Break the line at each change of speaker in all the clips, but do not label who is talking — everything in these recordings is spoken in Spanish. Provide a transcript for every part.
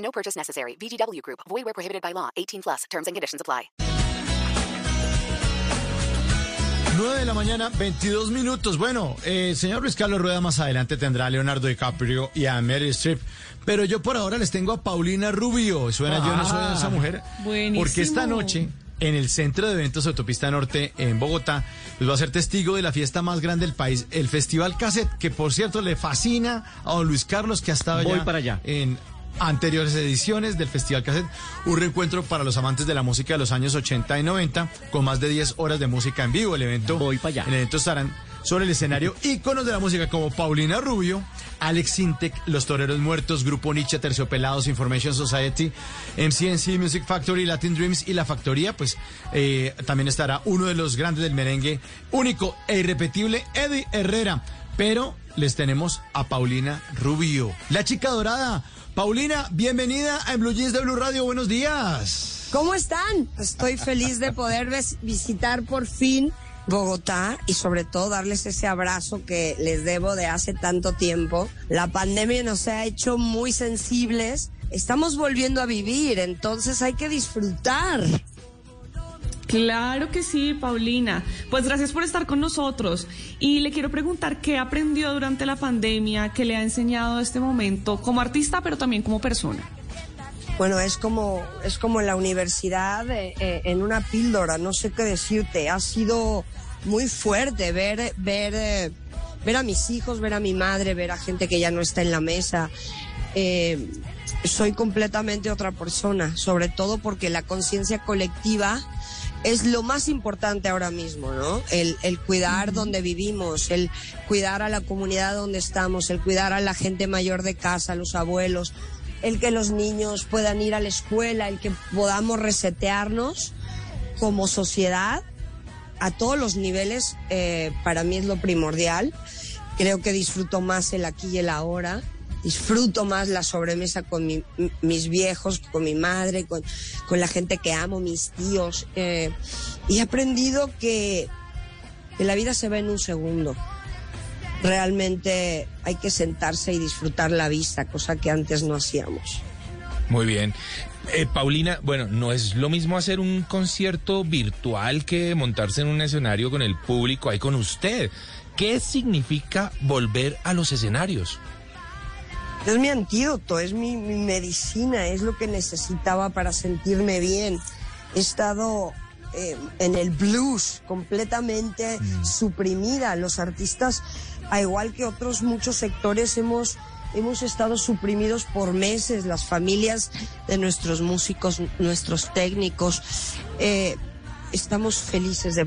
No purchase necessary. VGW Group. Void where prohibited by law. 18 plus. Terms and conditions apply.
9 de la mañana, 22 minutos. Bueno, eh, señor Luis Carlos Rueda más adelante tendrá a Leonardo DiCaprio y a Meryl Streep. Pero yo por ahora les tengo a Paulina Rubio. Suena yo no soy esa mujer.
buenísimo.
Porque esta noche, en el Centro de Eventos Autopista Norte en Bogotá, les va a ser testigo de la fiesta más grande del país, el Festival Cassette, que por cierto le fascina a don Luis Carlos, que ha estado
Voy
ya
para allá.
en anteriores ediciones del Festival Cassette, un reencuentro para los amantes de la música de los años 80 y 90, con más de 10 horas de música en vivo. El evento,
Voy para allá.
El evento estarán sobre el escenario íconos de la música como Paulina Rubio, Alex Sintek, Los Toreros Muertos, Grupo Nietzsche, Terciopelados, Information Society, MCNC, Music Factory, Latin Dreams y La Factoría, pues eh, también estará uno de los grandes del merengue, único e irrepetible, Eddie Herrera. Pero les tenemos a Paulina Rubio, la chica dorada. Paulina, bienvenida a Blue Jeans de Blue Radio. Buenos días.
¿Cómo están? Estoy feliz de poder visitar por fin Bogotá y sobre todo darles ese abrazo que les debo de hace tanto tiempo. La pandemia nos ha hecho muy sensibles. Estamos volviendo a vivir, entonces hay que disfrutar.
Claro que sí, Paulina. Pues gracias por estar con nosotros. Y le quiero preguntar qué aprendió durante la pandemia, qué le ha enseñado este momento como artista, pero también como persona.
Bueno, es como, es como en la universidad, eh, eh, en una píldora, no sé qué decirte. Ha sido muy fuerte ver, ver, eh, ver a mis hijos, ver a mi madre, ver a gente que ya no está en la mesa. Soy completamente otra persona, sobre todo porque la conciencia colectiva es lo más importante ahora mismo, ¿no? El, el cuidar donde vivimos, el cuidar a la comunidad donde estamos, el cuidar a la gente mayor de casa, los abuelos, el que los niños puedan ir a la escuela, el que podamos resetearnos como sociedad a todos los niveles, eh, para mí es lo primordial. Creo que disfruto más el aquí y el ahora. Disfruto más la sobremesa con mi- mis viejos, con mi madre, con, con la gente que amo, mis tíos. eh, y he aprendido que, que la vida se ve en un segundo. Realmente hay que sentarse y disfrutar la vista, cosa que antes no hacíamos.
Muy bien. Eh, Paulina, bueno, no es lo mismo hacer un concierto virtual que montarse en un escenario con el público ahí con usted. ¿Qué significa volver a los escenarios?
Es mi antídoto, es mi, mi medicina, es lo que necesitaba para sentirme bien. He estado eh, en el blues completamente suprimida. Los artistas, a igual que otros muchos sectores, hemos, hemos estado suprimidos por meses. Las familias de nuestros músicos, nuestros técnicos. eh, estamos felices de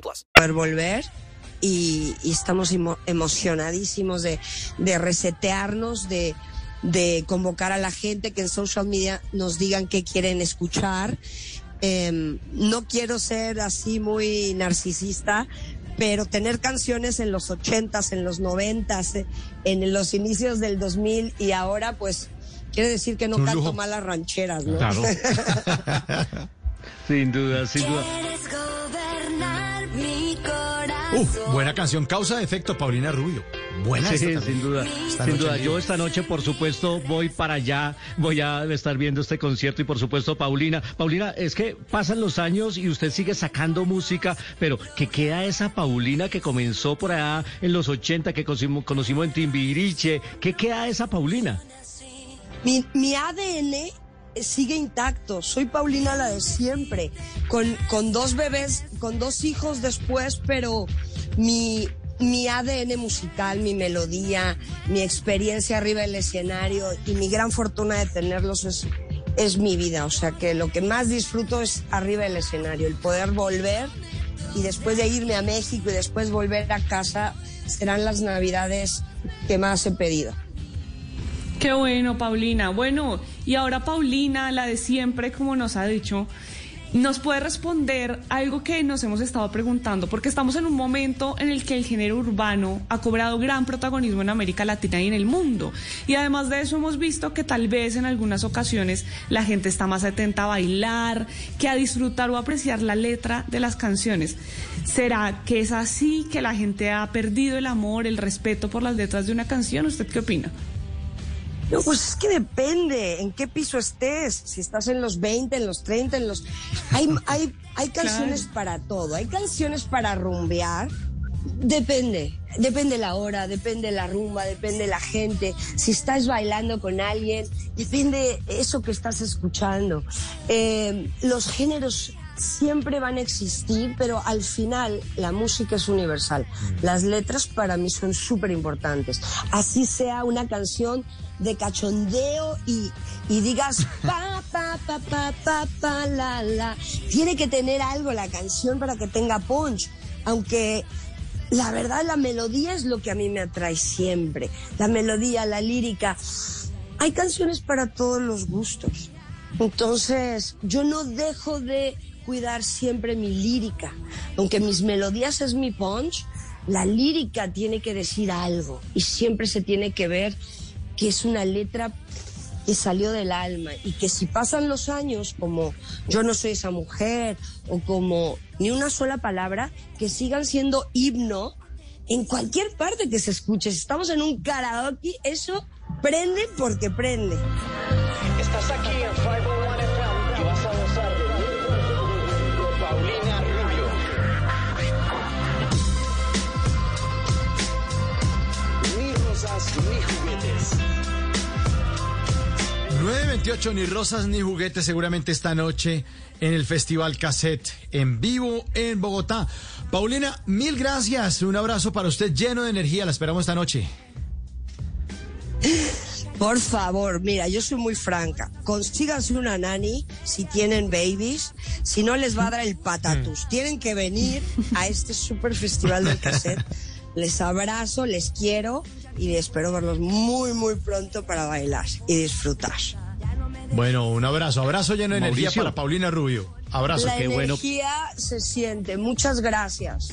poder volver y, y estamos emo- emocionadísimos de, de resetearnos, de, de convocar a la gente que en social media nos digan qué quieren escuchar. Em, no quiero ser así muy narcisista, pero tener canciones en los ochentas, en los noventas, eh, en los inicios del 2000 y ahora pues quiere decir que no canto malas rancheras, ¿no?
Claro.
Sin duda, sin duda.
Uf, buena canción, causa de efecto, Paulina Rubio. Buena
Sí, sin duda.
Esta
Sin
noche
duda. Yo esta noche, por supuesto, voy para allá. Voy a estar viendo este concierto y, por supuesto, Paulina. Paulina, es que pasan los años y usted sigue sacando música, pero ¿qué queda esa Paulina que comenzó por allá en los 80, que conocimos, conocimos en Timbiriche? ¿Qué queda esa Paulina?
Mi, mi ADN sigue intacto. Soy Paulina la de siempre, con, con dos bebés, con dos hijos después, pero mi, mi ADN musical, mi melodía, mi experiencia arriba del escenario y mi gran fortuna de tenerlos es, es mi vida. O sea que lo que más disfruto es arriba del escenario, el poder volver y después de irme a México y después volver a casa serán las navidades que más he pedido.
Qué bueno, Paulina. Bueno, y ahora Paulina, la de siempre, como nos ha dicho, nos puede responder algo que nos hemos estado preguntando, porque estamos en un momento en el que el género urbano ha cobrado gran protagonismo en América Latina y en el mundo. Y además de eso hemos visto que tal vez en algunas ocasiones la gente está más atenta a bailar, que a disfrutar o apreciar la letra de las canciones. ¿Será que es así que la gente ha perdido el amor, el respeto por las letras de una canción? ¿Usted qué opina?
No, pues es que depende en qué piso estés, si estás en los 20, en los 30, en los... Hay, hay, hay canciones para todo, hay canciones para rumbear, depende, depende la hora, depende la rumba, depende la gente, si estás bailando con alguien, depende eso que estás escuchando. Eh, los géneros siempre van a existir, pero al final la música es universal. Las letras para mí son súper importantes. Así sea una canción de cachondeo y, y digas pa, pa, pa, pa, pa, pa, la, la. Tiene que tener algo la canción para que tenga punch. Aunque la verdad la melodía es lo que a mí me atrae siempre. La melodía, la lírica. Hay canciones para todos los gustos. Entonces, yo no dejo de cuidar siempre mi lírica. Aunque mis melodías es mi punch, la lírica tiene que decir algo y siempre se tiene que ver que es una letra que salió del alma y que si pasan los años como yo no soy esa mujer o como ni una sola palabra, que sigan siendo himno en cualquier parte que se escuche. Si estamos en un karaoke, eso prende porque prende.
Estás aquí
928, ni rosas ni juguetes, seguramente esta noche en el Festival Cassette en vivo en Bogotá. Paulina, mil gracias. Un abrazo para usted lleno de energía. La esperamos esta noche.
Por favor, mira, yo soy muy franca. Consíganse una nani si tienen babies, si no les va a dar el patatus. Tienen que venir a este super festival del cassette. Les abrazo, les quiero y espero verlos muy, muy pronto para bailar y disfrutar.
Bueno, un abrazo. Abrazo lleno de energía para Paulina Rubio. Abrazo.
La
Qué bueno.
energía se siente. Muchas gracias.